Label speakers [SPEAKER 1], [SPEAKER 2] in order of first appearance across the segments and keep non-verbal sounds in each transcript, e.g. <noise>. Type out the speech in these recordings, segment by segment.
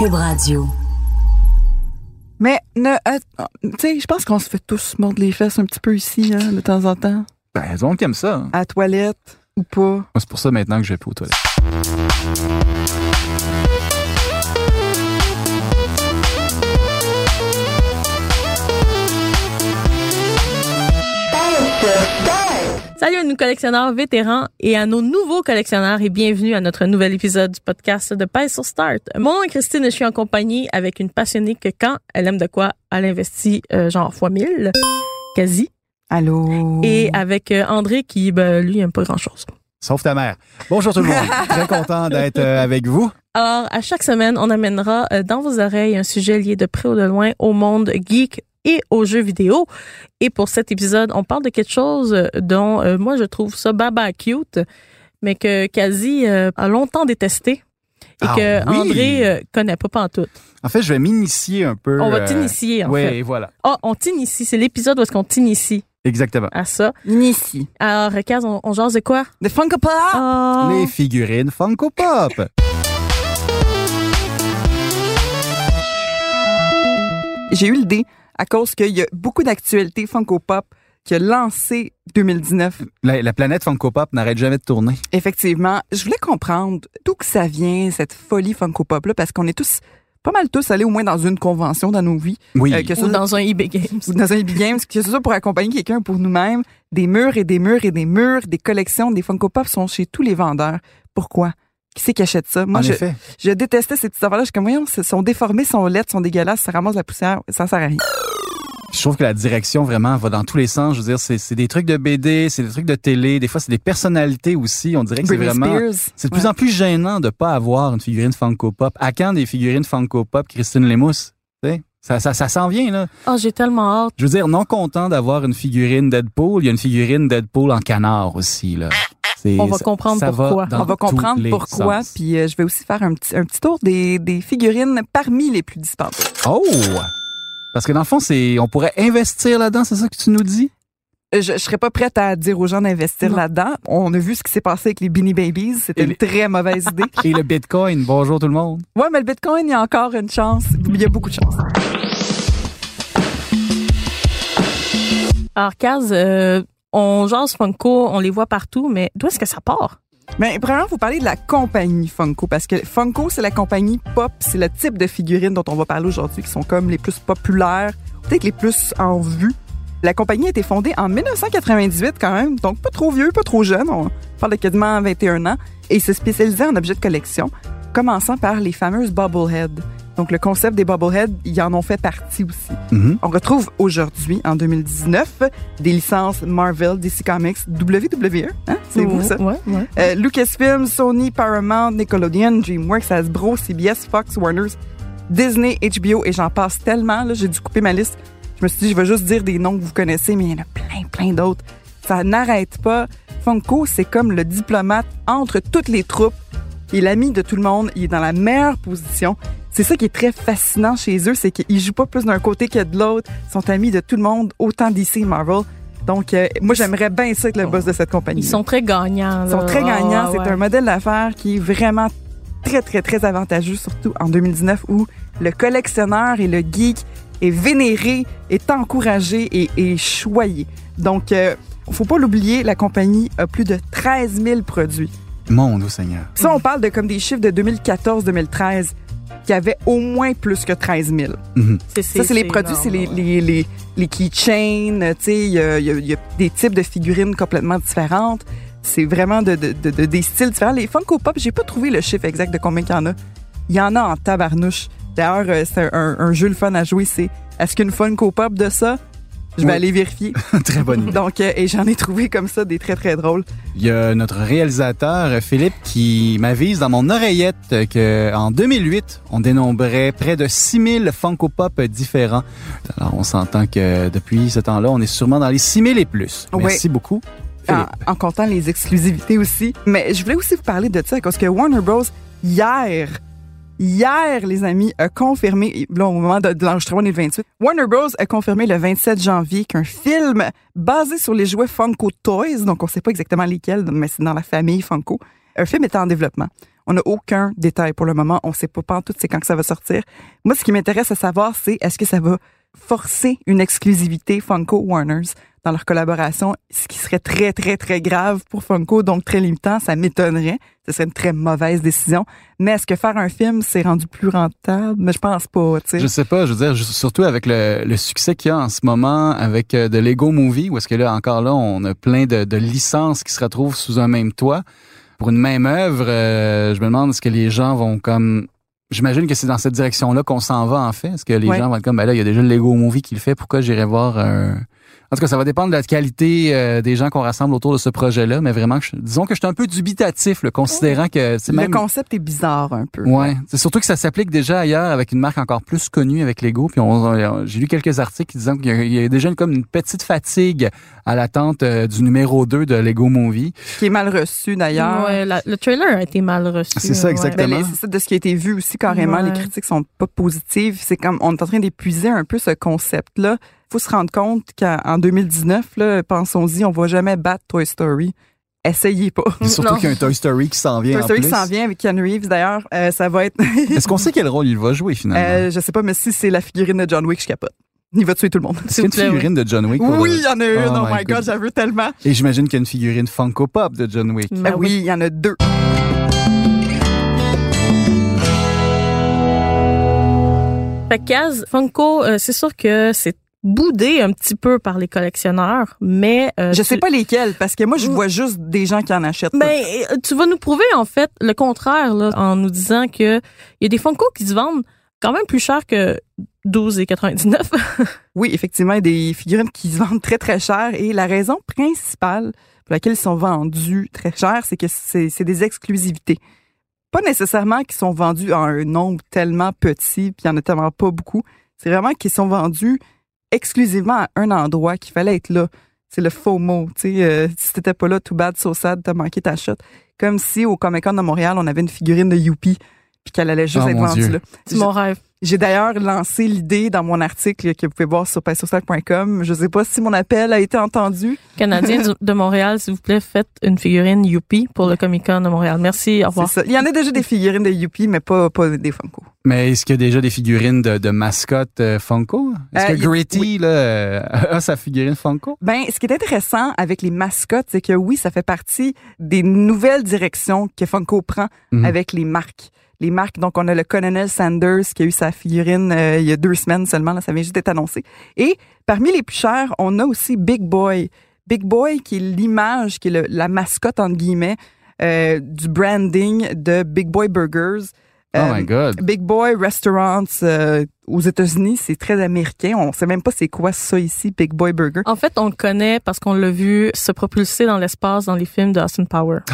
[SPEAKER 1] Cube Radio.
[SPEAKER 2] Mais, ne, euh, tu sais, je pense qu'on se fait tous mordre les fesses un petit peu ici, hein, de temps en temps.
[SPEAKER 3] Ben, elles ont qui aime ça. hein.
[SPEAKER 2] À la toilette ou pas.
[SPEAKER 3] Moi, C'est pour ça maintenant que je vais plus aux toilettes.
[SPEAKER 4] Salut à nos collectionneurs vétérans et à nos nouveaux collectionneurs et bienvenue à notre nouvel épisode du podcast de Pèse sur Start. Mon nom est Christine et je suis en compagnie avec une passionnée que quand elle aime de quoi, elle investit euh, genre fois 1000, quasi.
[SPEAKER 2] Allô?
[SPEAKER 4] Et avec euh, André qui, ben, lui, aime pas grand-chose.
[SPEAKER 3] Sauf ta mère. Bonjour tout le monde. <laughs> Très content d'être euh, avec vous.
[SPEAKER 4] Alors, à chaque semaine, on amènera euh, dans vos oreilles un sujet lié de près ou de loin au monde geek et aux jeux vidéo. Et pour cet épisode, on parle de quelque chose euh, dont euh, moi je trouve ça baba cute, mais que Kazi euh, a longtemps détesté et
[SPEAKER 3] Ah
[SPEAKER 4] que
[SPEAKER 3] oui?
[SPEAKER 4] André euh, connaît pas pantoute.
[SPEAKER 3] En fait, je vais m'initier un peu.
[SPEAKER 4] On va
[SPEAKER 3] euh,
[SPEAKER 4] t'initier en
[SPEAKER 3] ouais,
[SPEAKER 4] fait.
[SPEAKER 3] et voilà.
[SPEAKER 4] Ah, on t'initie, c'est l'épisode où est-ce qu'on t'initie
[SPEAKER 3] Exactement.
[SPEAKER 4] à ça.
[SPEAKER 2] Initie.
[SPEAKER 4] Alors, Kaz, on, on jase de quoi?
[SPEAKER 2] The Funko Pop!
[SPEAKER 4] Ah!
[SPEAKER 3] Les figurines Funko Pop.
[SPEAKER 2] J'ai eu l'idée à cause qu'il y a beaucoup d'actualités Funko Pop qui a lancé 2019.
[SPEAKER 3] La, la planète Funko Pop n'arrête jamais de tourner.
[SPEAKER 2] Effectivement, je voulais comprendre d'où que ça vient, cette folie Funko Pop-là, parce qu'on est tous, pas mal tous allés au moins dans une convention dans nos vies.
[SPEAKER 3] Oui.
[SPEAKER 2] Euh, que ce
[SPEAKER 4] Ou
[SPEAKER 2] soit-
[SPEAKER 4] dans un eBay Games.
[SPEAKER 2] ou dans un EB Games, que ce soit pour accompagner quelqu'un ou pour nous-mêmes, des murs et des murs et des murs, des collections, des Funko Pop sont chez tous les vendeurs. Pourquoi? Qui c'est qui achète ça? Moi,
[SPEAKER 3] en
[SPEAKER 2] je,
[SPEAKER 3] effet.
[SPEAKER 2] je détestais ces petites affaires-là. Je suis comme, voyons, ils sont déformés, sont laides, sont dégueulasses, ça ramasse la poussière, ça sert à rien.
[SPEAKER 3] Je trouve que la direction vraiment va dans tous les sens. Je veux dire, c'est des trucs de BD, c'est des trucs de télé. Des fois, c'est des personnalités aussi. On dirait que c'est vraiment. C'est de plus
[SPEAKER 2] Ouais.
[SPEAKER 3] en plus gênant de pas avoir une figurine Funko Pop. À quand des figurines Funko Pop Christine sais, Ça, ça, ça s'en vient, là.
[SPEAKER 4] Oh, j'ai tellement hâte.
[SPEAKER 3] Je veux dire, non content d'avoir une figurine Deadpool, il y a une figurine Deadpool en canard aussi, là.
[SPEAKER 4] On va comprendre
[SPEAKER 3] ça
[SPEAKER 4] pourquoi.
[SPEAKER 2] On va comprendre pourquoi,
[SPEAKER 3] sens.
[SPEAKER 2] puis euh, je vais aussi faire un petit, un petit tour des, des figurines parmi les plus dispendieuses.
[SPEAKER 3] Oh! Parce que dans le fond, c'est, on pourrait investir là-dedans, c'est ça que tu nous dis?
[SPEAKER 2] Euh, Je, je serais pas prête à dire aux gens d'investir là-dedans. On a vu ce qui s'est passé avec les Beanie Babies. C'était une
[SPEAKER 3] les-
[SPEAKER 2] très mauvaise <laughs> idée.
[SPEAKER 3] Et le Bitcoin, bonjour tout le monde.
[SPEAKER 2] Ouais, mais le Bitcoin, il y a encore une chance. Il y a beaucoup de chance.
[SPEAKER 4] Alors, Kaz, euh, on jase Funko, on les voit partout, mais d'où est-ce que ça part?
[SPEAKER 2] Mais premièrement, il faut parler de la compagnie Funko parce que Funko, c'est la compagnie pop, c'est le type de figurines dont on va parler aujourd'hui qui sont comme les plus populaires, peut-être les plus en vue. La compagnie a été fondée en 1998 quand même, donc pas trop vieux, pas trop jeune, on parle de quasiment 21 ans, et se spécialisait en objets de collection, commençant par les fameuses Bobblehead. Donc le concept des Bobblehead, ils en ont fait partie aussi.
[SPEAKER 3] Mhm.
[SPEAKER 2] On retrouve aujourd'hui, en 2019, des licences Marvel, DC Comics, WWE, hein? c'est vous ça?
[SPEAKER 4] Ouais, ouais.
[SPEAKER 2] Euh, Lucasfilm, Sony, Paramount, Nickelodeon, DreamWorks, Hasbro, CBS, Fox, Warner, Disney, HBO et j'en passe tellement. Là, j'ai dû couper ma liste. Je me suis dit, je vais juste dire des noms que vous connaissez, mais il y en a plein, plein d'autres. Ça n'arrête pas. Funko, c'est comme le diplomate entre toutes les troupes. Il est l'ami de tout le monde. Il est dans la meilleure position. C'est ça qui est très fascinant chez eux, c'est qu'ils jouent pas plus d'un côté que de l'autre. Ils sont amis de tout le monde, autant DC et Marvel. Donc, euh, moi, j'aimerais bien ça être le boss de cette compagnie.
[SPEAKER 4] Ils sont très gagnants.
[SPEAKER 2] Ils sont très gagnants.
[SPEAKER 4] Ah,
[SPEAKER 2] c'est
[SPEAKER 4] ouais.
[SPEAKER 2] un modèle d'affaires qui est vraiment très, très, très avantageux, surtout en 2019 où le collectionneur et le geek est vénéré, est encouragé et est choyé. Donc, euh, faut pas l'oublier, la compagnie a plus de 13 000 produits.
[SPEAKER 3] Mon Dieu Seigneur.
[SPEAKER 2] Ça, on parle de comme des chiffres de 2014-2013 qui avaient au moins plus que 13 000.
[SPEAKER 3] Mhm.
[SPEAKER 4] C'est,
[SPEAKER 2] Ça, c'est les produits, c'est les, les, les, les keychains, tu sais, il y a, y y des types de figurines complètement différentes. C'est vraiment de, de- de- de- des styles différents. Les Funko Pop, j'ai pas trouvé le chiffre exact de combien il y en a. Il y en a en tabarnouche. D'ailleurs, euh, c'est un, un jeu le fun à jouer, c'est est-ce qu'une Funko Pop de ça? Je vais
[SPEAKER 3] Oui.
[SPEAKER 2] aller vérifier. <laughs>
[SPEAKER 3] Très bonne idée.
[SPEAKER 2] Donc, euh, et j'en ai trouvé comme ça des très, très drôles.
[SPEAKER 3] Il y a notre réalisateur, Philippe, qui m'avise dans mon oreillette euh, que en 2008, on dénombrait près de 6000 Funko Pop différents. Alors, on s'entend que depuis ce temps-là, on est sûrement dans les 6000 et plus. Merci beaucoup.
[SPEAKER 2] En comptant les exclusivités aussi. Mais je voulais aussi vous parler de ça parce que Warner Bros. hier, hier, les amis, a confirmé, là, au moment de, de l'enregistrement, on est le 28, Warner Bros. a confirmé le 27 janvier qu'un film basé sur les jouets Funko Toys, donc on sait pas exactement lesquels, mais c'est dans la famille Funko, un film est en développement. On n'a aucun détail pour le moment. On sait pas pas tout c'est quand que ça va sortir. Moi, ce qui m'intéresse à savoir, c'est est-ce que ça va forcer une exclusivité Funko Warners dans leur collaboration, ce qui serait très, très, très grave pour Funko, donc très limitant, ça m'étonnerait. Ce serait une très mauvaise décision. Mais est-ce que faire un film, c'est rendu plus rentable? Mais je pense pas, tu sais.
[SPEAKER 3] Je sais pas, je veux dire, surtout avec le, le succès qu'il y a en ce moment avec euh, de Lego Movie, où est-ce que là, encore là, on a plein de, de licences qui se retrouvent sous un même toit. Pour une même œuvre, euh, je me demande est-ce que les gens vont comme... J'imagine que c'est dans cette direction-là qu'on s'en va, en fait. Est-ce que les
[SPEAKER 2] Ouais.
[SPEAKER 3] gens vont être comme, ben là, il y a déjà le Lego Movie qui le fait, pourquoi j'irais voir un... En tout cas, ça va dépendre de la qualité euh, des gens qu'on rassemble autour de ce projet-là, mais vraiment, je- disons que je suis un peu dubitatif, le considérant que c'est
[SPEAKER 2] Le
[SPEAKER 3] même...
[SPEAKER 2] concept est bizarre un peu.
[SPEAKER 3] Ouais, c'est surtout que ça s'applique déjà ailleurs avec une marque encore plus connue avec Lego. Puis on, on- j'ai lu quelques articles disant qu'il y a, il y a déjà une, comme une petite fatigue à l'attente euh, du numéro 2 de Lego Movie.
[SPEAKER 2] Qui est mal reçu d'ailleurs.
[SPEAKER 4] Ouais, la- le trailer a été mal reçu.
[SPEAKER 3] C'est ça,
[SPEAKER 4] ouais.
[SPEAKER 3] exactement.
[SPEAKER 2] Ben, les- c'est ça de ce qui a été vu aussi carrément.
[SPEAKER 4] Ouais.
[SPEAKER 2] Les critiques sont pas positives. C'est comme on est en train d'épuiser un peu ce concept-là. Faut se rendre compte qu'en 2019, là, pensons-y, on va jamais battre Toy Story. Essayez pas.
[SPEAKER 3] Surtout qu'il y a un Toy Story qui s'en vient
[SPEAKER 2] Toy
[SPEAKER 3] en
[SPEAKER 2] Story
[SPEAKER 3] plus.
[SPEAKER 2] qui s'en vient avec Ken Reeves d'ailleurs. Euh, ça va être. <laughs>
[SPEAKER 3] Est-ce qu'on sait quel rôle il va jouer finalement?
[SPEAKER 2] Euh, je sais pas, mais si c'est la figurine de John Wick, je capote. Il va tuer tout le monde.
[SPEAKER 3] A une figurine de John Wick?
[SPEAKER 2] Oui, il y en a une.
[SPEAKER 3] Oh
[SPEAKER 2] Oh,
[SPEAKER 3] my
[SPEAKER 2] God,
[SPEAKER 3] God.
[SPEAKER 2] j'en veux tellement.
[SPEAKER 3] Et j'imagine qu'il y a une figurine Funko Pop de John Wick.
[SPEAKER 4] Ben
[SPEAKER 2] Ah oui, il y en a deux.
[SPEAKER 4] Fait que Kaz, Funko, euh, c'est sûr que c'est boudé un petit peu par les collectionneurs, mais euh,
[SPEAKER 2] Je
[SPEAKER 4] tu-
[SPEAKER 2] sais pas lesquels, parce que moi, je vois juste des gens qui en achètent.
[SPEAKER 4] Ben, euh, tu vas nous prouver en fait le contraire là, en nous disant que il y a des Funko qui se vendent quand même plus cher que 12,99. <laughs>
[SPEAKER 2] Oui, effectivement, il y a des figurines qui se vendent très, très cher. Et la raison principale pour laquelle ils sont vendus très cher, c'est que c'est c'est des exclusivités. Pas nécessairement qu'ils sont vendus à un nombre tellement petit, puis il y en a tellement pas beaucoup. C'est vraiment qu'ils sont vendus exclusivement à un endroit qu'il fallait être là. C'est le FOMO. Tu sais, euh, si t'étais pas là, too bad, so sad, t'as manqué ta shot. Comme si au Comic Con de Montréal, on avait une figurine de Youpi, puis qu'elle allait juste
[SPEAKER 3] Oh,
[SPEAKER 2] être vendue là.
[SPEAKER 4] c'est mon rêve.
[SPEAKER 2] J'ai d'ailleurs lancé l'idée dans mon article que vous pouvez voir sur passosac.com. Je sais pas si mon appel a été entendu.
[SPEAKER 4] Canadien de Montréal, s'il vous plaît, faites une figurine Youpi pour le Comic Con de Montréal. Merci, au
[SPEAKER 2] C'est
[SPEAKER 4] revoir.
[SPEAKER 2] ça. Il y en a déjà des figurines de Youpi, mais pas, pas des Funko.
[SPEAKER 3] Mais est-ce qu'il y a déjà des figurines de, de mascottes euh, Funko? Est-ce
[SPEAKER 2] Euh,
[SPEAKER 3] que
[SPEAKER 2] il-
[SPEAKER 3] Gritty
[SPEAKER 2] oui.
[SPEAKER 3] là, euh, <laughs> a sa figurine Funko?
[SPEAKER 2] Ben, ce qui est intéressant avec les mascottes, c'est que oui, ça fait partie des nouvelles directions que Funko prend
[SPEAKER 3] Mhm.
[SPEAKER 2] avec les marques. Les marques, donc on a le Colonel Sanders qui a eu sa figurine euh, il y a deux semaines seulement, là, ça vient juste d'être annoncé. Et parmi les plus chers, on a aussi Big Boy. Big Boy qui est l'image, qui est le- la mascotte entre guillemets euh, du branding de Big Boy Burgers.
[SPEAKER 3] Oh
[SPEAKER 2] Euh,
[SPEAKER 3] my God.
[SPEAKER 2] Big Boy Restaurants euh, aux États-Unis, c'est très américain. On sait même pas c'est quoi ça ici, Big Boy Burger.
[SPEAKER 4] En fait, on le connaît parce qu'on l'a vu se propulser dans l'espace dans les films de Austin Power. <laughs>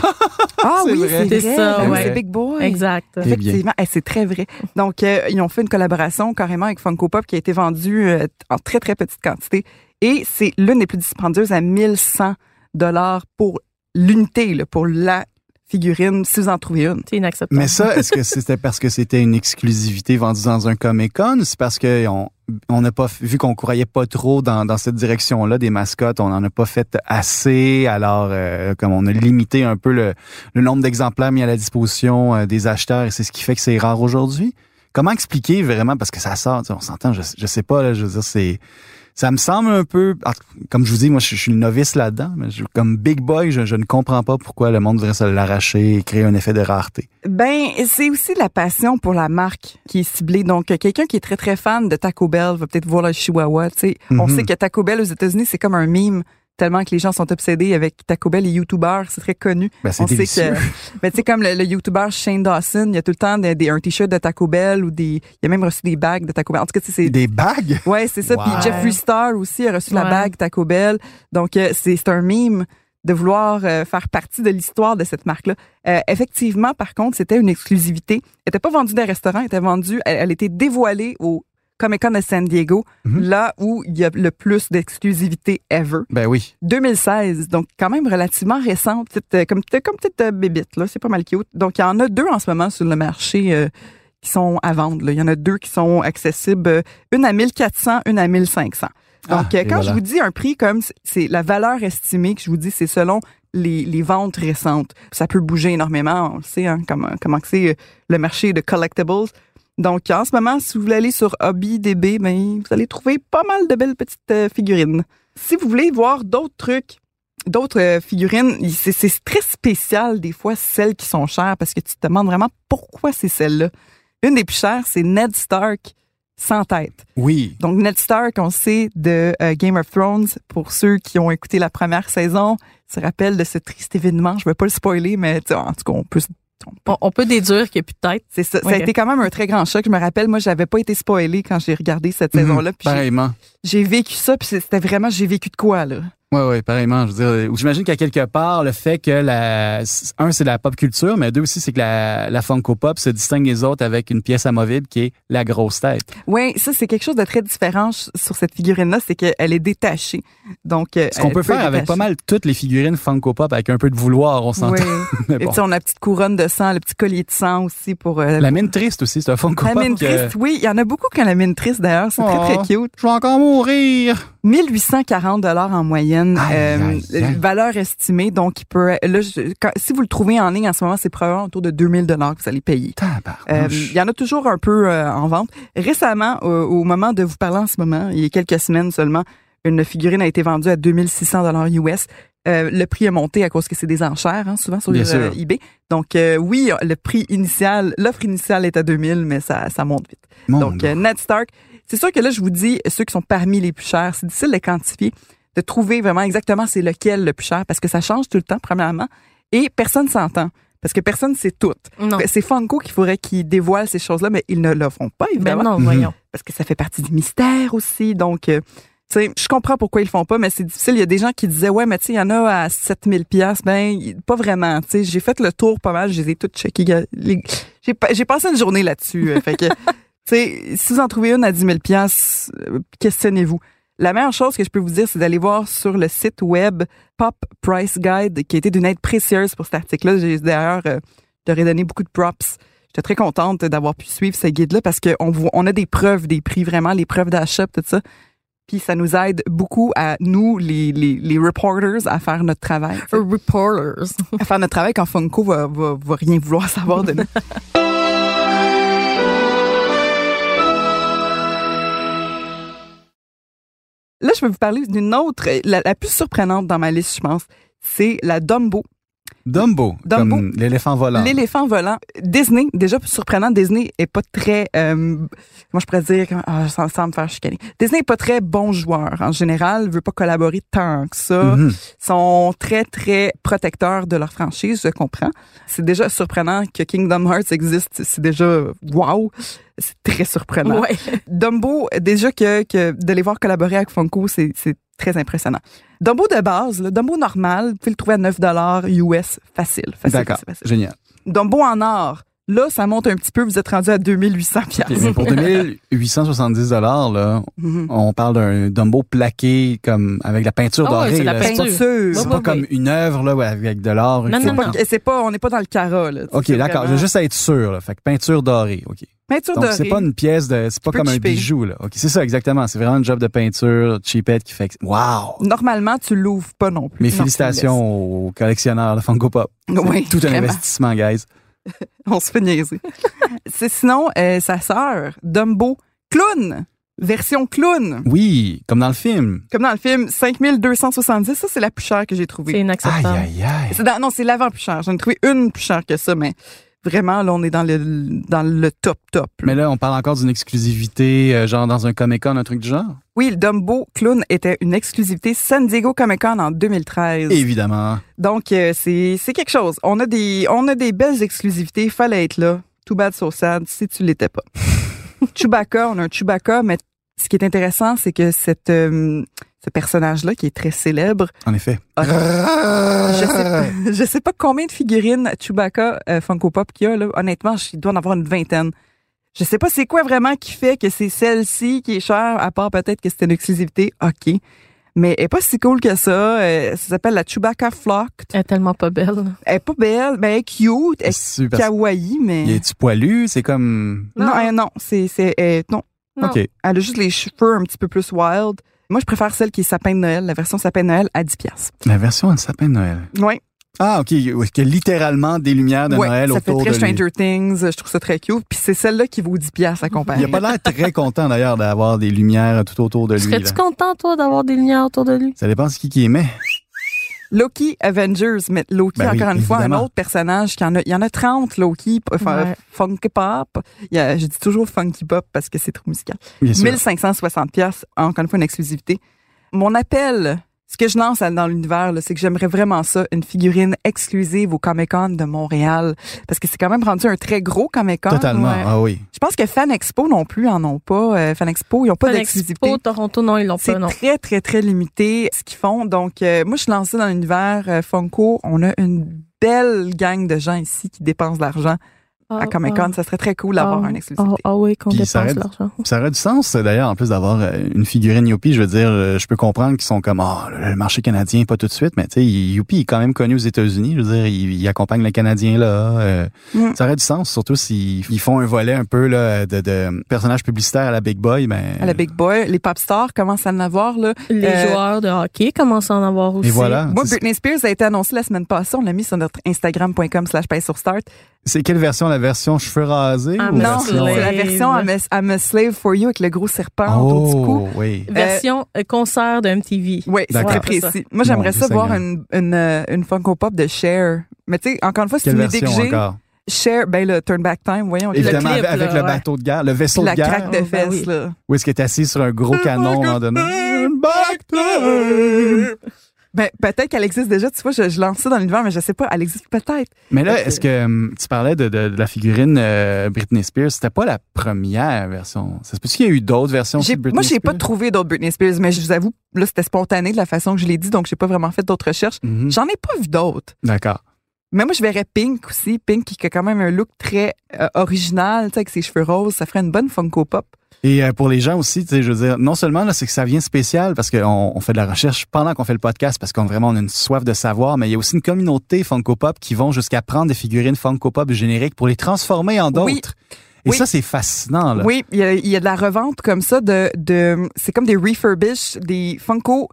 [SPEAKER 2] Ah
[SPEAKER 3] C'est
[SPEAKER 2] oui, c'est
[SPEAKER 4] ça, ouais.
[SPEAKER 2] C'est Big Boy.
[SPEAKER 4] Exact.
[SPEAKER 2] Effectivement, Eh, c'est très vrai. Donc, euh, ils ont fait une collaboration carrément avec Funko Pop qui a été vendue euh, en très, très petite quantité. Et c'est l'une des plus dispendieuses à 1100 dollars pour l'unité, pour la figurine, si vous en trouvez une.
[SPEAKER 4] C'est inacceptable.
[SPEAKER 3] Mais ça, est-ce que c'était parce que c'était une exclusivité vendue dans un Comic Con? C'est parce que on on n'a pas vu qu'on croyait pas trop dans, dans cette direction-là des mascottes. On n'en a pas fait assez. Alors, euh, comme on a limité un peu le, le nombre d'exemplaires mis à la disposition euh, des acheteurs, et c'est ce qui fait que c'est rare aujourd'hui. Comment expliquer vraiment? Parce que ça sort, tu sais, on s'entend, je, je sais pas, là, je veux dire, c'est ça me semble un peu, comme je vous dis, moi, je, je suis le novice là-dedans, mais je- comme Big Boy, je, je ne comprends pas pourquoi le monde voudrait se l'arracher et créer un effet de rareté.
[SPEAKER 2] Ben, c'est aussi la passion pour la marque qui est ciblée. Donc, quelqu'un qui est très, très fan de Taco Bell va peut-être voir le Chihuahua. Tu sais, On
[SPEAKER 3] Mhm.
[SPEAKER 2] sait que Taco Bell aux États-Unis, c'est comme un mime. Tellement que les gens sont obsédés avec Taco Bell et YouTuber, c'est très connu.
[SPEAKER 3] Ben, c'est
[SPEAKER 2] On sait
[SPEAKER 3] délicieux.
[SPEAKER 2] que, ben, tu sais, comme le, le YouTuber Shane Dawson, il y a tout le temps des, des- un t-shirt de Taco Bell ou des, il a même reçu des bagues de Taco Bell. En tout cas, tu sais, c'est,
[SPEAKER 3] Des bagues?
[SPEAKER 2] ouais, c'est ça. Puis. Jeffree Star aussi a reçu la bague Taco Bell. Donc, euh, c'est, c'est un mime de vouloir euh, faire partie de l'histoire de cette marque-là. Euh, effectivement, par contre, c'était une exclusivité. Elle n'était pas vendue dans les restaurants, elle était vendue, elle, elle était dévoilée au Comic Con de San Diego,
[SPEAKER 3] Mhm.
[SPEAKER 2] là où il y a le plus d'exclusivité ever.
[SPEAKER 3] Ben oui.
[SPEAKER 2] 2016, donc quand même relativement récent, petite, euh, comme, comme petite euh, bébite, là, c'est pas mal cute. Donc il y en a deux en ce moment sur le marché euh, qui sont à vendre. là. Il y en a deux qui sont accessibles, euh, une à 1400, une à 1500. Donc
[SPEAKER 3] Ah, et
[SPEAKER 2] quand
[SPEAKER 3] voilà.
[SPEAKER 2] je vous dis un prix comme c'est- la valeur estimée que je vous dis, c'est selon les, les ventes récentes. Ça peut bouger énormément, on le sait, hein, comment, comment c'est le marché de collectibles. Donc, en ce moment, si vous voulez aller sur HobbyDB, ben, vous allez trouver pas mal de belles petites euh, figurines. Si vous voulez voir d'autres trucs, d'autres euh, figurines, c'est très spécial des fois celles qui sont chères parce que tu te demandes vraiment pourquoi c'est celle-là. Une des plus chères, c'est Ned Stark sans tête.
[SPEAKER 3] Oui.
[SPEAKER 2] Donc Ned Stark, on sait de euh, Game of Thrones pour ceux qui ont écouté la première saison, se rappellent de ce triste événement. Je vais pas le spoiler, mais en tout cas, on peut se- on peut
[SPEAKER 4] On, on peut déduire qu'il n'y a plus de tête.
[SPEAKER 2] c'est ça. Ça a été quand même un très grand choc. Je me rappelle, moi, j'avais pas été spoilé quand j'ai regardé cette
[SPEAKER 3] Mhm.
[SPEAKER 2] saison-là. J'ai vécu ça, puis c'était vraiment, j'ai vécu de quoi, là?
[SPEAKER 3] Oui, oui, pareillement. Je veux dire, j'imagine qu'à quelque part, le fait que la, un, c'est la pop culture, mais deux aussi, c'est que la, la Funko Pop se distingue des autres avec une pièce amovible qui est la grosse tête.
[SPEAKER 2] Oui, ça, c'est quelque chose de très différent sur cette figurine-là, c'est qu'elle est détachée. Donc, euh,
[SPEAKER 3] Ce qu'on peut faire avec pas mal toutes les figurines Funko Pop avec un peu de vouloir, on s'entend.
[SPEAKER 2] Oui. <laughs> Et
[SPEAKER 3] bon.
[SPEAKER 2] puis, on a la petite couronne de sang, le petit collier de sang aussi pour. euh,
[SPEAKER 3] La mine triste aussi, c'est un Funko
[SPEAKER 2] la
[SPEAKER 3] Pop.
[SPEAKER 2] mine
[SPEAKER 3] que-
[SPEAKER 2] triste, oui, il y en a beaucoup qui ont la mine triste d'ailleurs, c'est très très
[SPEAKER 3] Oh.
[SPEAKER 2] cute.
[SPEAKER 3] Je vais encore mourir.
[SPEAKER 2] 1840 dollars en moyenne,
[SPEAKER 3] Aïe,
[SPEAKER 2] euh,
[SPEAKER 3] aïe, aïe.
[SPEAKER 2] valeur estimée. Donc, il peut, là, je- quand- si vous le trouvez en ligne en ce moment, c'est probablement autour de 2000 dollars que vous allez payer. Euh. Il y en a toujours un peu euh, en vente. Récemment, au, moment de vous parler en ce moment, il y a quelques semaines seulement, une figurine a été vendue à 2600 dollars US. Euh, le prix a monté à cause que c'est des enchères, hein, souvent sur euh, eBay. Donc euh, oui, le prix initial, l'offre initiale est à 2000, mais ça, ça monte vite.
[SPEAKER 3] Mon
[SPEAKER 2] Donc euh, Ned Stark, c'est sûr que là je vous dis ceux qui sont parmi les plus chers, c'est difficile de les quantifier, de trouver vraiment exactement c'est lequel le plus cher parce que ça change tout le temps premièrement et personne s'entend parce que personne sait tout.
[SPEAKER 4] Non.
[SPEAKER 2] C'est Funko qu'il faudrait qu'ils dévoilent ces choses-là, mais ils ne le feront pas,
[SPEAKER 4] Ben
[SPEAKER 2] évidemment,
[SPEAKER 4] non,
[SPEAKER 3] Mhm.
[SPEAKER 4] voyons.
[SPEAKER 2] parce que ça fait partie du mystère aussi. Donc, euh, tu sais, je comprends pourquoi ils le font pas, mais c'est difficile. Il y a des gens qui disaient, ouais, mais tu sais, il y en a à 7000 pièces Ben, pas vraiment. Tu sais, j'ai fait le tour pas mal, je les ai toutes checkées. J'ai passé une journée là-dessus. euh, fait que, <laughs> tu sais, si vous en trouvez une à 10 000 pièces questionnez-vous. La meilleure chose que je peux vous dire, c'est d'aller voir sur le site web Pop Price Guide, qui a été d'une aide précieuse pour cet article-là. J'ai d'ailleurs, euh, ai donné beaucoup de props. J'étais très contente d'avoir pu suivre ce guide-là parce qu'on on a des preuves des prix, vraiment, les preuves d'achat, tout ça. Puis ça nous aide beaucoup à nous, les, les, les reporters, à faire notre travail.
[SPEAKER 4] Reporters.
[SPEAKER 2] à faire notre travail quand Funko va, va, va rien vouloir savoir de nous. <laughs> Là, je vais vous parler d'une autre, la, la plus surprenante dans ma liste, je pense. C'est la Dumbo,
[SPEAKER 3] Dumbo,
[SPEAKER 2] Dumbo.
[SPEAKER 3] comme l'éléphant volant.
[SPEAKER 2] l'éléphant volant. Disney, déjà surprenant, Disney est pas très, euh, moi je pourrais dire, ah, sans, sans me faire chicaner. Disney est pas très bon joueur en général, veut pas collaborer tant que ça
[SPEAKER 3] Mhm.
[SPEAKER 2] sont très, très protecteurs de leur franchise, je comprends. C'est déjà surprenant que Kingdom Hearts existe. C'est déjà wow. C'est très surprenant.
[SPEAKER 4] Ouais.
[SPEAKER 2] Dumbo, déjà que, que de les voir collaborer avec Funko, c'est c'est très impressionnant. Dumbo de base, le Dumbo normal, vous pouvez le trouver à 9 US facile. facile,
[SPEAKER 3] D'accord, génial.
[SPEAKER 2] Dumbo en or, là, ça monte un petit peu, vous êtes rendu à 2800 piastres.
[SPEAKER 3] Mais pour 2870 dollars, là,
[SPEAKER 2] Mhm.
[SPEAKER 3] on parle d'un Dumbo plaqué comme avec la peinture
[SPEAKER 4] Ah
[SPEAKER 3] dorée.
[SPEAKER 4] c'est la peinture.
[SPEAKER 3] C'est pas comme une œuvre là, avec de l'or.
[SPEAKER 4] Non, non, non.
[SPEAKER 2] C'est pas, on n'est pas dans le cara, là.
[SPEAKER 3] OK, d'accord. Je veux juste être sûr. Là. Fait que peinture dorée. OK.
[SPEAKER 2] Peinture
[SPEAKER 3] Donc, c'est pas une pièce de. C'est pas comme un bijou, là. OK, c'est ça, exactement. C'est vraiment un job de peinture cheapette qui fait que. Wow!
[SPEAKER 2] Normalement, tu l'ouvres pas non plus.
[SPEAKER 3] Mes
[SPEAKER 2] Non,
[SPEAKER 3] félicitations aux collectionneurs de Funko Pop.
[SPEAKER 2] Oui,
[SPEAKER 3] Tout un
[SPEAKER 2] vraiment.
[SPEAKER 3] investissement, guys. <laughs>
[SPEAKER 2] On se fait niaiser. <laughs> C'est sinon, euh, sa sœur, Dumbo, clown, version clown.
[SPEAKER 3] Oui, comme dans le film.
[SPEAKER 2] Comme dans le film, 5270, ça c'est la plus chère que j'ai
[SPEAKER 4] C'est
[SPEAKER 2] trouvée.
[SPEAKER 3] Aïe,
[SPEAKER 4] inacceptable.
[SPEAKER 3] aïe, aïe.
[SPEAKER 2] C'est dans- non, c'est l'avant plus chère. J'en ai trouvé une plus chère que ça, mais vraiment, là, on est dans le, dans le top top. là.
[SPEAKER 3] Mais là, on parle encore d'une exclusivité, euh, genre dans un Comic-Con, un truc du genre?
[SPEAKER 2] Oui, le Dumbo Clown était une exclusivité San Diego Comic Con en 2013.
[SPEAKER 3] Évidemment.
[SPEAKER 2] Donc, euh, c'est c'est quelque chose. On a, des, on a des belles exclusivités. Fallait être là. Too bad, so sad, si tu l'étais pas. <laughs> Chewbacca, on a un Chewbacca, mais ce qui est intéressant, c'est que cette, euh, ce personnage-là, qui est très célèbre,
[SPEAKER 3] En effet. <laughs>
[SPEAKER 2] je sais, je sais pas combien de figurines Chewbacca euh, Funko Pop qu'il y a. Là. Honnêtement, il doit en avoir une vingtaine. Je sais pas c'est quoi vraiment qui fait que c'est celle-ci qui est chère, à part peut-être que c'était une exclusivité. OK. Mais elle est pas si cool que ça. Euh, ça s'appelle la Chewbacca Flocked.
[SPEAKER 4] Elle est tellement pas belle.
[SPEAKER 2] Elle est pas belle, mais elle est cute, elle est
[SPEAKER 3] Super.
[SPEAKER 2] kawaii, mais...
[SPEAKER 3] Il est-tu poilu? C'est comme...
[SPEAKER 2] Non,
[SPEAKER 4] Non.
[SPEAKER 2] euh, non, c'est... c'est euh, non.
[SPEAKER 4] Non.
[SPEAKER 3] OK.
[SPEAKER 2] Elle a juste les cheveux un petit peu plus wild. Moi, je préfère celle qui est sapin de Noël, la version sapin de Noël à 10 piastres.
[SPEAKER 3] La version de sapin de Noël.
[SPEAKER 2] Oui.
[SPEAKER 3] Ah, OK. Oui, qu'il y a littéralement des lumières de
[SPEAKER 2] Ouais,
[SPEAKER 3] Noël
[SPEAKER 2] ça fait très
[SPEAKER 3] de lui.
[SPEAKER 2] Stranger Things. Je trouve ça très cute. Puis c'est celle-là qui vaut 10 piastres à comparer.
[SPEAKER 3] Il a pas l'air très content, d'ailleurs, d'avoir des lumières tout autour de lui.
[SPEAKER 4] Serais-tu content, toi, d'avoir des lumières autour de lui?
[SPEAKER 3] Ça dépend de qui qui aimait.
[SPEAKER 2] Loki Avengers, mais Loki,
[SPEAKER 3] Ben oui,
[SPEAKER 2] encore une fois, un autre personnage. Qui en a, il y en a 30, Loki, enfin,
[SPEAKER 4] Ouais.
[SPEAKER 2] Funky Pop. Il y a, je dis toujours Funky Pop parce que c'est trop musical.
[SPEAKER 3] Bien sûr.
[SPEAKER 2] 1560 pièces, encore une fois, une exclusivité. Mon appel, ce que je lance dans l'univers, là, c'est que j'aimerais vraiment ça, une figurine exclusive au Comic-Con de Montréal. Parce que c'est quand même rendu un très gros Comic-Con.
[SPEAKER 3] Totalement.
[SPEAKER 4] ouais.
[SPEAKER 3] Ah oui.
[SPEAKER 2] Je pense que Fan Expo non plus en ont pas. Euh, Fan Expo, ils n'ont pas
[SPEAKER 4] Fan
[SPEAKER 2] d'exclusivité.
[SPEAKER 4] Expo, Toronto, non, ils l'ont
[SPEAKER 2] C'est
[SPEAKER 4] pas, non.
[SPEAKER 2] très, très, très limité ce qu'ils font. Donc, euh, moi, je suis lancée dans l'univers euh, Funko. On a une belle gang de gens ici qui dépensent de l'argent à
[SPEAKER 4] Ah,
[SPEAKER 2] Comic-Con.
[SPEAKER 4] ah,
[SPEAKER 2] Ça serait très cool d'avoir
[SPEAKER 4] ah,
[SPEAKER 2] une exclusivité.
[SPEAKER 4] Ah, oui, qu'on
[SPEAKER 3] Puis
[SPEAKER 4] dépense
[SPEAKER 3] ça aide.
[SPEAKER 4] l'argent.
[SPEAKER 3] Ça aurait du sens, d'ailleurs, en plus d'avoir euh, une figurine Youpi. Je veux dire, euh, je peux comprendre qu'ils sont comme, ah, le marché canadien, pas tout de suite, mais tu sais, Youpi est quand même connu aux États-Unis. Je veux dire, il, il accompagne le Canadien là. euh,
[SPEAKER 2] Mm.
[SPEAKER 3] Ça aurait du sens, surtout s'ils ils font un volet un peu là, de, de personnages publicitaires à la Big Boy. Ben,
[SPEAKER 2] À la Big Boy, les pop stars commencent à en avoir. Là.
[SPEAKER 4] Les
[SPEAKER 2] Euh,
[SPEAKER 4] joueurs de hockey commencent à en avoir aussi.
[SPEAKER 3] Et voilà.
[SPEAKER 2] Moi, Britney Spears a été annoncée la semaine passée. On l'a mis sur notre Instagram.com slash sur start.
[SPEAKER 3] C'est quelle version? La version cheveux rasés?
[SPEAKER 4] Ah,
[SPEAKER 3] ou
[SPEAKER 4] non,
[SPEAKER 3] la version,
[SPEAKER 2] c'est la
[SPEAKER 4] Slave.
[SPEAKER 2] version I'm a, I'm a Slave for You avec le gros serpent autour du cou.
[SPEAKER 3] Oh, oui.
[SPEAKER 4] Version euh, concert de MTV.
[SPEAKER 2] Oui, c'est très précis. Moi, j'aimerais ça voir une, une, euh, une Funko Pop de Cher. Mais tu sais, encore une fois, c'est une idée que
[SPEAKER 3] version
[SPEAKER 2] j'ai.
[SPEAKER 3] encore?
[SPEAKER 2] Cher, ben le Turn Back Time, voyons.
[SPEAKER 3] Évidemment,
[SPEAKER 4] clip,
[SPEAKER 3] avec,
[SPEAKER 4] là,
[SPEAKER 3] le
[SPEAKER 4] ouais.
[SPEAKER 3] bateau de guerre, le vaisseau
[SPEAKER 2] la
[SPEAKER 3] de guerre.
[SPEAKER 2] craque de
[SPEAKER 4] Oh, ben
[SPEAKER 2] fesses,
[SPEAKER 4] oui.
[SPEAKER 2] là.
[SPEAKER 3] Où est-ce qu'il est assis sur un gros canon à un moment donné? Back time.
[SPEAKER 2] Ben, peut-être qu'elle existe déjà, tu vois, je, je lance ça dans l'univers, mais je sais pas, elle existe peut-être.
[SPEAKER 3] Mais là, est-ce que hum, tu parlais de, de- de la figurine euh, Britney Spears? C'était pas la première version. Ça se peut-il qu'il y a eu d'autres versions de Britney
[SPEAKER 2] moi, j'ai pas trouvé d'autres Britney Spears, mais je vous avoue, là, c'était spontané de la façon que je l'ai dit, donc j'ai pas vraiment fait d'autres recherches.
[SPEAKER 3] Mhm.
[SPEAKER 2] J'en ai pas vu d'autres.
[SPEAKER 3] D'accord.
[SPEAKER 2] Mais moi, je verrais Pink aussi. Pink qui a quand même un look très euh, original, tu sais, avec ses cheveux roses. Ça ferait une bonne Funko Pop.
[SPEAKER 3] Et euh, pour les gens aussi, je veux dire, non seulement là, c'est que ça vient spécial parce qu'on on fait de la recherche pendant qu'on fait le podcast parce qu'on vraiment on a une soif de savoir, mais il y a aussi une communauté Funko Pop qui vont jusqu'à prendre des figurines Funko Pop génériques pour les transformer en d'autres.
[SPEAKER 2] Oui.
[SPEAKER 3] Et
[SPEAKER 2] Oui.
[SPEAKER 3] ça, c'est fascinant. Là.
[SPEAKER 2] Oui, il y, a, il y a de la revente comme ça de, de c'est comme des refurbish, des Funko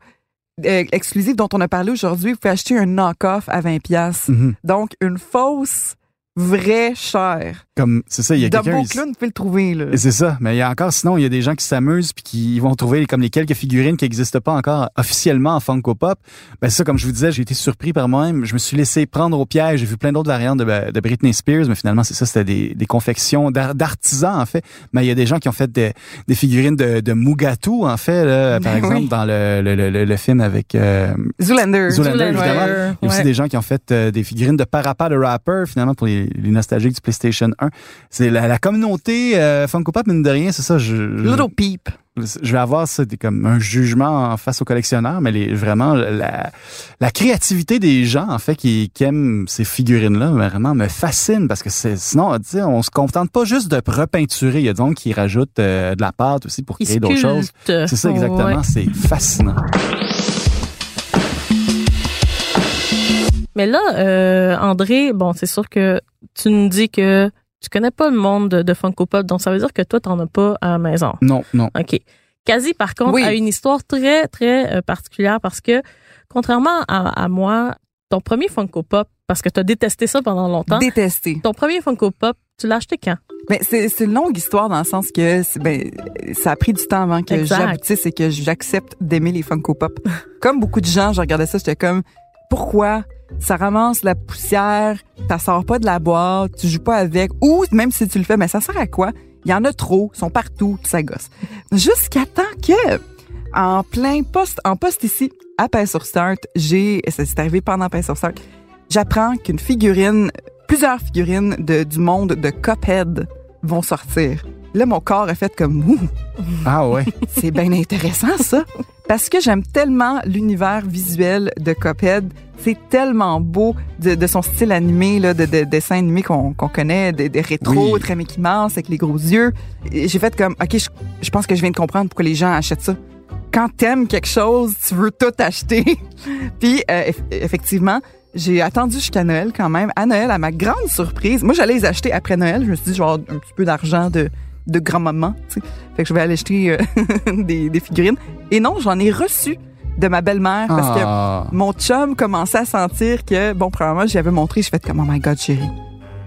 [SPEAKER 2] euh, exclusifs dont on a parlé aujourd'hui. Vous pouvez acheter un knock-off à 20 pièces.
[SPEAKER 3] Mhm.
[SPEAKER 2] Donc une fausse vraie chère.
[SPEAKER 3] Comme c'est ça, il y a quelqu'un.
[SPEAKER 2] Dumbo Clown, pouvez le trouver là.
[SPEAKER 3] C'est ça. Mais il y a encore, sinon, il y a des gens qui s'amusent puis qui vont trouver comme les quelques figurines qui n'existent pas encore officiellement en Funko Pop. Ben ça, comme je vous disais, j'ai été surpris par moi-même. Je me suis laissé prendre au piège. J'ai vu plein d'autres variantes de, de Britney Spears, mais finalement, c'est ça, c'était des, des confections d'ar- d'artisans, en fait. Mais il y a des gens qui ont fait des, des figurines de, de Mugatu, en fait, là, par
[SPEAKER 2] Ben
[SPEAKER 3] exemple,
[SPEAKER 2] oui.
[SPEAKER 3] dans le, le, le, le film avec euh,
[SPEAKER 2] Zoolander.
[SPEAKER 3] Zoolander, évidemment.
[SPEAKER 4] Ouais.
[SPEAKER 3] il y a aussi des gens qui ont fait euh, des figurines de Parappa de Rapper, finalement, pour les, les nostalgiques du PlayStation 1. C'est la, la communauté euh, Funko Pop, mine de rien, c'est ça. Je, je-
[SPEAKER 2] Little Peep.
[SPEAKER 3] je vais avoir ça comme un jugement en face aux collectionneurs, mais les, vraiment la, la créativité des gens en fait qui, qui aiment ces figurines-là vraiment me fascine parce que c'est sinon on se contente pas juste de repeinturer, il y a des gens qui rajoutent euh, de la pâte aussi pour créer d'autres choses. C'est ça exactement,
[SPEAKER 4] Ouais.
[SPEAKER 3] c'est fascinant.
[SPEAKER 4] Mais là, euh, André, bon, c'est sûr que tu nous dis que tu connais pas le monde de, de Funko Pop, donc ça veut dire que toi, t'en as pas à la maison.
[SPEAKER 3] Non, non.
[SPEAKER 4] OK. Quasi, par contre,
[SPEAKER 2] Oui.
[SPEAKER 4] a une histoire très, très euh, particulière parce que, contrairement à, à moi, ton premier Funko Pop, parce que tu as détesté ça pendant longtemps,
[SPEAKER 2] Détesté.
[SPEAKER 4] ton premier Funko Pop, tu l'as acheté quand?
[SPEAKER 2] Mais c'est une longue histoire dans le sens que ben, ça a pris du temps avant que j'aboutisse et que j'accepte d'aimer les Funko Pop. <laughs> comme beaucoup de gens, je regardais ça, j'étais comme pourquoi ça ramasse la poussière, ça sort pas de la boîte, tu joues pas avec, ou même si tu le fais, mais ça sert à quoi? Il y en a trop, ils sont partout, puis ça gosse. Jusqu'à temps que, en plein poste, en poste ici, à Pain sur Start, j'ai, ça s'est arrivé pendant Pain sur Start, j'apprends qu'une figurine, plusieurs figurines de, du monde de Cuphead vont sortir. Là, mon corps a fait comme, ouh,
[SPEAKER 3] Ah ouais.
[SPEAKER 2] c'est bien intéressant, ça. Parce que j'aime tellement l'univers visuel de Cuphead. C'est tellement beau de, de son style animé, là, de, de dessin animé qu'on connaît, des de rétro,
[SPEAKER 3] Oui.
[SPEAKER 2] très Mickey Mouse, avec les gros yeux. J'ai fait comme, OK, je, je pense que je viens de comprendre pourquoi les gens achètent ça. Quand t'aimes quelque chose, tu veux tout acheter. <laughs> Puis, euh, eff- effectivement, j'ai attendu jusqu'à Noël quand même. À Noël, à ma grande surprise, moi, j'allais les acheter après Noël. Je me suis dit, je vais avoir un petit peu d'argent de, de grand-maman, tu sais. Fait que je vais aller acheter euh, <laughs> des, des figurines. Et non, j'en ai reçu de ma belle-mère parce que
[SPEAKER 3] Ah.
[SPEAKER 2] mon chum commençait à sentir que, bon, premièrement, j'avais montré, je fait comme, oh my God, chérie.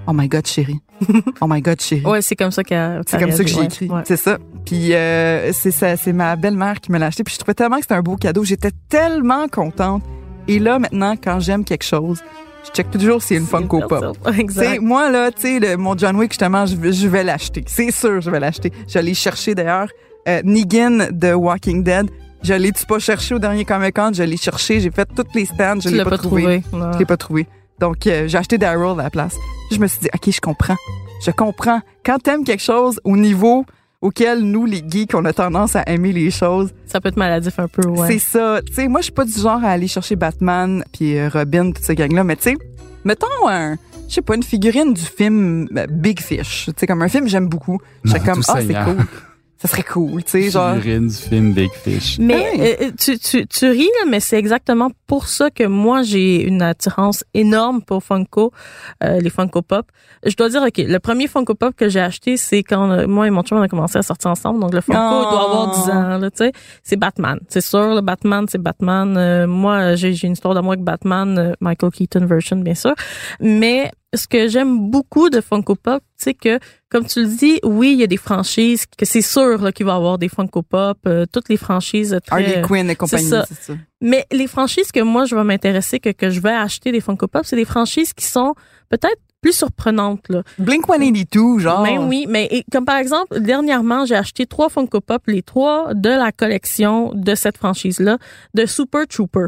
[SPEAKER 2] Oh my God, chérie. <laughs> Oh my God, chérie.
[SPEAKER 4] Ouais, c'est comme ça qu'elle.
[SPEAKER 2] C'est comme ça que j'ai écrit. C'est ça. Puis euh, c'est ça, c'est ma belle-mère qui me l'a acheté. Puis je trouvais tellement que c'était un beau cadeau. J'étais tellement contente. Et là, maintenant, quand j'aime quelque chose, je check toujours si c'est une Funko Pop. <laughs>
[SPEAKER 4] Exact.
[SPEAKER 2] moi, là, tu sais, mon John Wick, justement, je, vais- je vais l'acheter. C'est sûr, je vais l'acheter. J'allais chercher, d'ailleurs, euh, Negan de Walking Dead. Je l'ai-tu pas cherché au dernier Comic-Con? Je l'ai cherché. J'ai fait toutes les stands. Je l'ai pas,
[SPEAKER 4] pas
[SPEAKER 2] trouvé.
[SPEAKER 4] trouvé.
[SPEAKER 2] Je l'ai pas trouvé. Donc, euh, j'ai acheté Daryl à la place. Je me suis dit, OK, je comprends. Je comprends. Quand t'aimes quelque chose au niveau auquel nous, les geeks, on a tendance à aimer les choses,
[SPEAKER 4] Ça peut être maladif un peu, ouais.
[SPEAKER 2] c'est ça. Tu sais, moi, je suis pas du genre à aller chercher Batman puis euh, Robin, toute cette gang-là, mais tu sais, mettons un, je sais pas, une figurine du film euh, Big Fish. Tu sais, comme un film que j'aime beaucoup. J'étais comme, ah, c'est cool. <laughs> Ça serait cool, tu sais, genre.
[SPEAKER 3] Du film Big Fish.
[SPEAKER 4] Mais euh, euh, tu, tu, tu ris, là, mais c'est exactement pour ça que moi, j'ai une attirance énorme pour Funko, euh, les Funko Pop. Je dois dire, OK, le premier Funko Pop que j'ai acheté, c'est quand euh, moi et mon chum, on a commencé à sortir ensemble. Donc, le Funko
[SPEAKER 2] Oh.
[SPEAKER 4] doit avoir 10 ans, là, tu sais. C'est Batman. C'est sûr, le Batman, c'est Batman. Euh, moi, j'ai j'ai une histoire d'amour avec Batman, euh, Michael Keaton version, bien sûr. Mais ce que j'aime beaucoup de Funko Pop, c'est que, comme tu le dis, oui, il y a des franchises, que c'est sûr là, qu'il va y avoir des Funko Pop, euh, toutes les franchises très...
[SPEAKER 2] Harley Quinn et compagnie,
[SPEAKER 4] ça.
[SPEAKER 2] c'est ça.
[SPEAKER 4] Mais les franchises que moi, je vais m'intéresser, que, que je vais acheter des Funko Pop, c'est des franchises qui sont peut-être plus surprenantes. Là.
[SPEAKER 2] Blink 182, genre.
[SPEAKER 4] Mais oui, mais et- comme par exemple, dernièrement, j'ai acheté trois Funko Pop, les trois de la collection de cette franchise-là, de Super Trooper.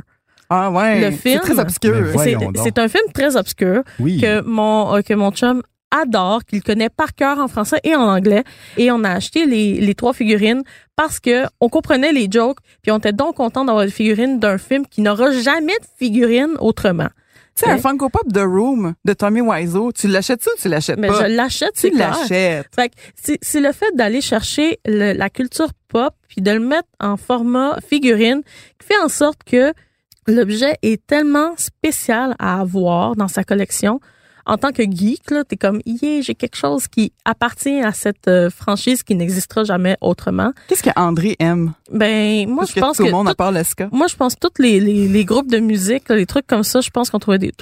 [SPEAKER 2] Ah ouais.
[SPEAKER 4] Le film.
[SPEAKER 2] C'est très obscur.
[SPEAKER 3] Mais
[SPEAKER 4] C'est un film très obscur
[SPEAKER 3] Oui.
[SPEAKER 4] que mon euh, que mon chum adore, qu'il connaît par cœur en français et en anglais. Et on a acheté les, les trois figurines parce que on comprenait les jokes, puis on était donc content d'avoir des figurines d'un film qui n'aura jamais de figurines autrement.
[SPEAKER 2] Tu sais, un Funko Pop The Room de Tommy Wiseau, tu l'achètes ça ou tu l'achètes
[SPEAKER 4] Mais
[SPEAKER 2] pas?
[SPEAKER 4] je l'achète, c'est
[SPEAKER 2] tu l'achètes.
[SPEAKER 4] Fait que c'est c'est le fait d'aller chercher le- la culture pop puis de le mettre en format figurine qui fait en sorte que l'objet est tellement spécial à avoir dans sa collection. En tant que geek, là, t'es comme, yeah, j'ai quelque chose qui appartient à cette euh, franchise qui n'existera jamais autrement.
[SPEAKER 2] Qu'est-ce que André aime?
[SPEAKER 4] Ben, moi,
[SPEAKER 2] Parce
[SPEAKER 4] je
[SPEAKER 2] que
[SPEAKER 4] pense
[SPEAKER 2] tout
[SPEAKER 4] que
[SPEAKER 2] le monde
[SPEAKER 4] tout-
[SPEAKER 2] à part
[SPEAKER 4] moi, je pense que tous les, les, les groupes de musique, là, les trucs comme ça, je pense qu'on trouverait des,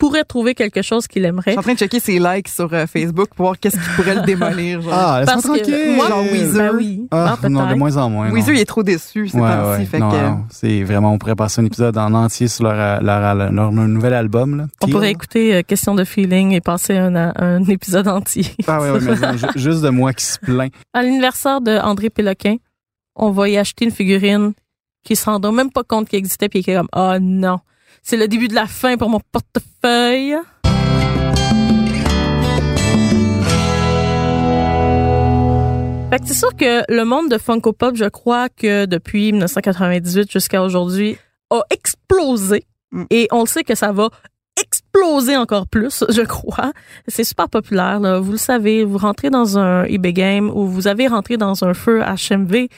[SPEAKER 4] pourrait trouver quelque chose qu'il
[SPEAKER 2] Je
[SPEAKER 4] aimerait.
[SPEAKER 2] suis en train de checker ses likes sur euh, Facebook pour voir qu'est-ce qui pourrait le démolir. Genre.
[SPEAKER 3] Ah, laisse-moi
[SPEAKER 4] Parce que
[SPEAKER 3] tranquille.
[SPEAKER 4] moi,
[SPEAKER 2] Genre Weezer.
[SPEAKER 4] ben oui,
[SPEAKER 3] Ah,
[SPEAKER 4] Ah,
[SPEAKER 3] non, de moins en moins.
[SPEAKER 2] Weezer, il est trop déçu ces
[SPEAKER 3] Ouais, ouais.
[SPEAKER 2] fait
[SPEAKER 3] non,
[SPEAKER 2] que-
[SPEAKER 3] non, c'est vraiment, on pourrait passer un épisode en entier sur leur, euh, leur, leur, leur nouvel album. Là.
[SPEAKER 4] On pourrait écouter euh, Question de feeling et passer un, un <laughs> épisode entier.
[SPEAKER 3] Ah ouais, ouais, mais non, <laughs> ju- juste de moi qui se plaint.
[SPEAKER 4] À l'anniversaire de André Péloquin, on va y acheter une figurine qui se rendra même pas compte qu'il existait puis qui est comme oh non, c'est le début de la fin pour mon portefeuille. Fait que c'est sûr que le monde de Funko Pop, je crois que depuis 1998 jusqu'à aujourd'hui, a explosé.
[SPEAKER 2] Mm.
[SPEAKER 4] Et on le sait que ça va exploser encore plus, je crois. C'est super populaire, là. Vous le savez, vous rentrez dans un eBay Game ou vous avez rentré dans un feu HMV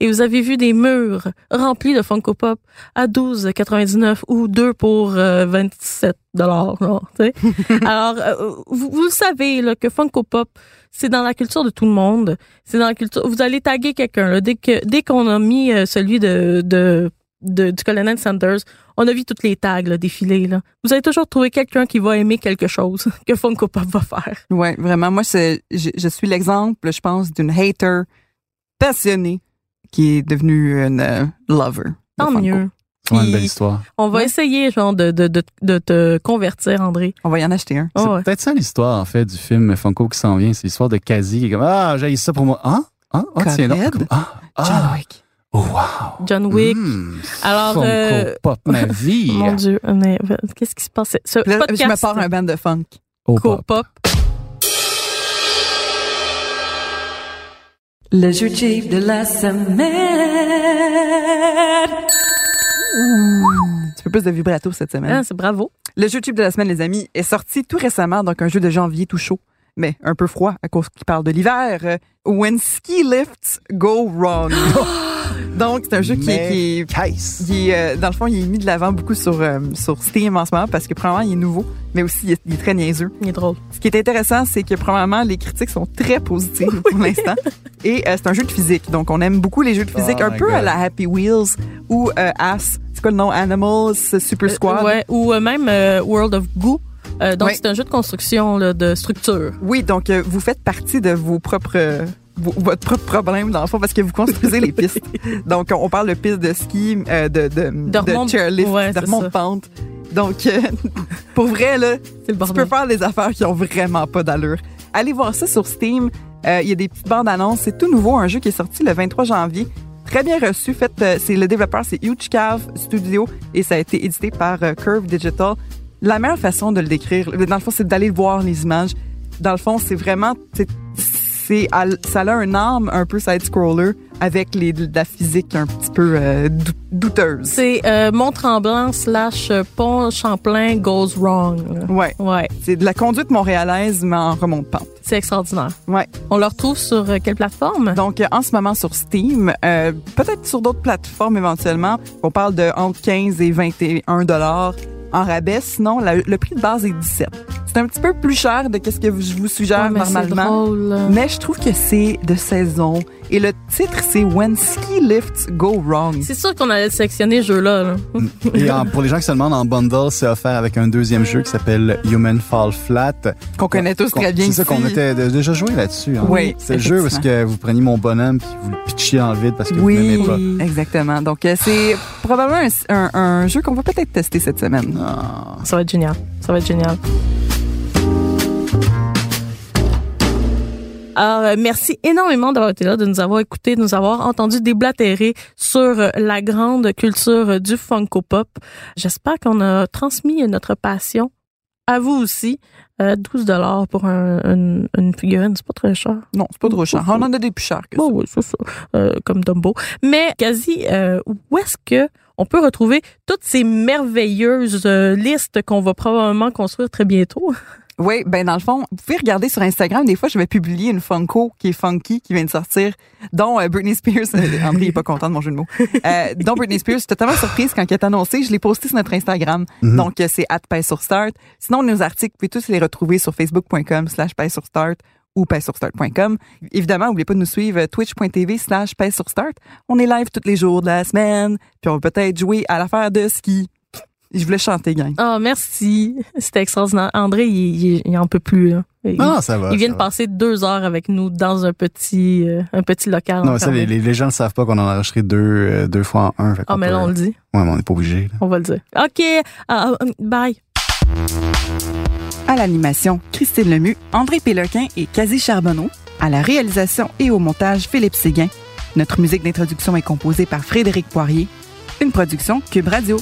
[SPEAKER 4] et vous avez vu des murs remplis de Funko Pop à 12,99 ou 2 pour euh, 27 dollars, <laughs> Alors, euh, vous, vous le savez, là, que Funko Pop, c'est dans la culture de tout le monde. C'est dans la culture. Vous allez taguer quelqu'un. Dès que, dès qu'on a mis euh, celui de, de, de- du Colonel Sanders, on a vu toutes les tags, là, défiler, là. Vous allez toujours trouver quelqu'un qui va aimer quelque chose <laughs> que Funko Pop va faire.
[SPEAKER 2] Ouais, vraiment. Moi, c'est, je, je suis l'exemple, je pense, d'une hater passionnée qui est devenue une euh, lover. de
[SPEAKER 4] Tant
[SPEAKER 2] Funko.
[SPEAKER 4] mieux.
[SPEAKER 3] C'est vraiment une belle histoire.
[SPEAKER 4] On va
[SPEAKER 2] Ouais.
[SPEAKER 4] essayer, genre, de, de, de, de te convertir, André.
[SPEAKER 2] On va y en acheter un.
[SPEAKER 3] C'est
[SPEAKER 4] Oh, ouais.
[SPEAKER 3] peut-être ça l'histoire, en fait, du film Funko qui s'en vient. C'est l'histoire de Kazi qui est comme Ah, j'ai ça pour moi. Ah, ah, ah tiens donc.
[SPEAKER 2] Cuphead.
[SPEAKER 3] Ah,
[SPEAKER 2] John
[SPEAKER 3] ah.
[SPEAKER 2] Wick.
[SPEAKER 3] Oh, wow.
[SPEAKER 4] John Wick.
[SPEAKER 3] Hmm,
[SPEAKER 4] Alors,
[SPEAKER 3] Funko
[SPEAKER 4] euh,
[SPEAKER 3] Pop ma <laughs> vie.
[SPEAKER 4] Mon Dieu, mais, qu'est-ce qui se passait? Ce
[SPEAKER 2] Puis là,
[SPEAKER 4] podcast
[SPEAKER 2] je me pars un band de funk.
[SPEAKER 3] Oh, pop.
[SPEAKER 4] Co-pop.
[SPEAKER 1] Le jeu cheap de la semaine.
[SPEAKER 2] Un petit peu plus de vibrato cette semaine.
[SPEAKER 4] Ah, c'est bravo.
[SPEAKER 2] Le jeu tube de la semaine, les amis, est sorti tout récemment, donc un jeu de janvier tout chaud, mais un peu froid à cause qu'il parle de l'hiver. Euh, When ski lifts go wrong. <gasps> <gasps> donc, c'est un jeu qui, est- qui est euh, dans le fond, il est mis de l'avant beaucoup sur, euh, sur Steam en ce moment parce que, premièrement, il est nouveau, mais aussi, il est, il est très niaiseux.
[SPEAKER 4] Il est drôle.
[SPEAKER 2] Ce qui est intéressant, c'est que, premièrement, les critiques sont très positives pour l'instant. <laughs> Et euh, c'est un jeu de physique. Donc, on aime beaucoup les jeux de physique,
[SPEAKER 3] Oh
[SPEAKER 2] un
[SPEAKER 3] my
[SPEAKER 2] peu à la Happy Wheels ou euh, As. C'est quoi le nom? Animals Super Squad?
[SPEAKER 4] Euh, ouais, ou euh, même euh, World of Goo. Euh, donc, c'est un jeu de construction, là, de structure.
[SPEAKER 2] Oui, donc euh, vous faites partie de vos propres euh, votre propre problème dans le fond parce que vous construisez les <laughs> pistes. Donc on parle de pistes de ski, euh, de de, de,
[SPEAKER 4] remonte-
[SPEAKER 2] chairlift,
[SPEAKER 4] ouais,
[SPEAKER 2] de
[SPEAKER 4] c'est
[SPEAKER 2] remonte
[SPEAKER 4] ça.
[SPEAKER 2] pente. Donc euh, <laughs> pour vrai là, tu peux faire des affaires qui ont vraiment pas d'allure. Allez voir ça sur Steam. Euh, Il y a des petites bandes annonces. C'est tout nouveau, un jeu qui est sorti le 23 janvier. Très bien reçu. Fait, c'est le développeur, c'est Huge Cave Studio et ça a été édité par Curve Digital. La meilleure façon de le décrire, dans le fond, c'est d'aller voir les images. Dans le fond, c'est vraiment, c'est, ça a un âme un peu side-scroller avec les, de la physique un petit peu euh, dou- douteuse.
[SPEAKER 4] C'est euh, Mont-Tremblant slash euh, Pont Champlain goes wrong.
[SPEAKER 2] Ouais,
[SPEAKER 4] Ouais,
[SPEAKER 2] c'est de la conduite montréalaise, mais en remonte pente.
[SPEAKER 4] c'est extraordinaire.
[SPEAKER 2] Ouais.
[SPEAKER 4] On le retrouve sur euh, quelle plateforme?
[SPEAKER 2] Donc, en ce moment sur Steam, peut-être sur d'autres plateformes éventuellement. On parle de entre 15 et 21 dollars en rabais. Sinon, le prix de base est 17. C'est un petit peu plus cher de ce que je vous suggère
[SPEAKER 4] Ouais, mais c'est
[SPEAKER 2] normalement.
[SPEAKER 4] drôle.
[SPEAKER 2] Mais je trouve que c'est de saison. Et le titre, c'est When Ski Lifts Go Wrong.
[SPEAKER 4] C'est sûr qu'on allait sélectionner ce jeu-là. là.
[SPEAKER 3] Et en- pour les gens qui se demandent, en bundle, c'est offert avec un deuxième jeu qui s'appelle Human Fall Flat.
[SPEAKER 2] Qu'on connaît tous très bien
[SPEAKER 3] C'est ça qu'on était déjà joué là-dessus. hein.
[SPEAKER 2] Oui,
[SPEAKER 3] C'est le jeu parce que vous preniez mon bonhomme puis vous le pitchiez dans le vide parce que vous
[SPEAKER 2] Oui,
[SPEAKER 3] m'aimez pas.
[SPEAKER 2] exactement. Donc, euh, c'est probablement un, un- un jeu qu'on va peut-être tester cette semaine.
[SPEAKER 3] Ah.
[SPEAKER 4] Ça va être génial. Ça va être génial. Alors, euh, merci énormément d'avoir été là, de nous avoir écoutés, de nous avoir entendu déblatérer sur euh, la grande culture euh, du Funko Pop. J'espère qu'on a transmis notre passion à vous aussi. Euh, 12 dollars pour un- une, une figurine, c'est pas très cher.
[SPEAKER 2] Non, c'est pas trop cher. On en a des plus chers que ça.
[SPEAKER 4] Bon, oui, c'est ça, euh, comme Dumbo. Mais quasi, euh, où est-ce que on peut retrouver toutes ces merveilleuses listes qu'on va probablement construire très bientôt? <laughs>
[SPEAKER 2] Oui, ben dans le fond, vous pouvez regarder sur Instagram. Des fois, je vais publier une Funko qui est funky, qui vient de sortir, dont euh, Britney Spears. <laughs> euh, André est pas content de mon jeu de mots. Euh, dont Britney Spears, j'étais totalement surprise quand elle est annoncée. Je l'ai posté sur notre Instagram.
[SPEAKER 3] Mhm.
[SPEAKER 2] Donc, euh, c'est at sur start. Sinon, nos articles, vous pouvez tous les retrouver sur facebook.com slash sur start ou start.com. Évidemment, n'oubliez pas de nous suivre twitch.tv slash sur start. On est live tous les jours de la semaine. Puis on va peut-être jouer à l'affaire de ski. Je voulais chanter, gang.
[SPEAKER 4] Oh, merci. C'était extraordinaire. André, il, il, il en peut plus. là. Il,
[SPEAKER 3] Ah, ça va.
[SPEAKER 4] il vient de
[SPEAKER 3] va.
[SPEAKER 4] passer deux heures avec nous dans un petit, euh, un petit local.
[SPEAKER 3] Non, ça, les, les, les gens ne savent pas qu'on en a enregistré deux, euh, deux fois en un. fait
[SPEAKER 4] Ah,
[SPEAKER 3] qu'on
[SPEAKER 4] mais
[SPEAKER 3] peut-
[SPEAKER 4] là, on le dit.
[SPEAKER 3] Ouais, mais on n'est pas obligé.
[SPEAKER 4] On va le dire. OK. Ah, ah, bye.
[SPEAKER 2] À l'animation, Christine Lemieux, André Péloquin et Quasi Charbonneau. À la réalisation et au montage, Philippe Séguin. Notre musique d'introduction est composée par Frédéric Poirier. Une production Cube Radio.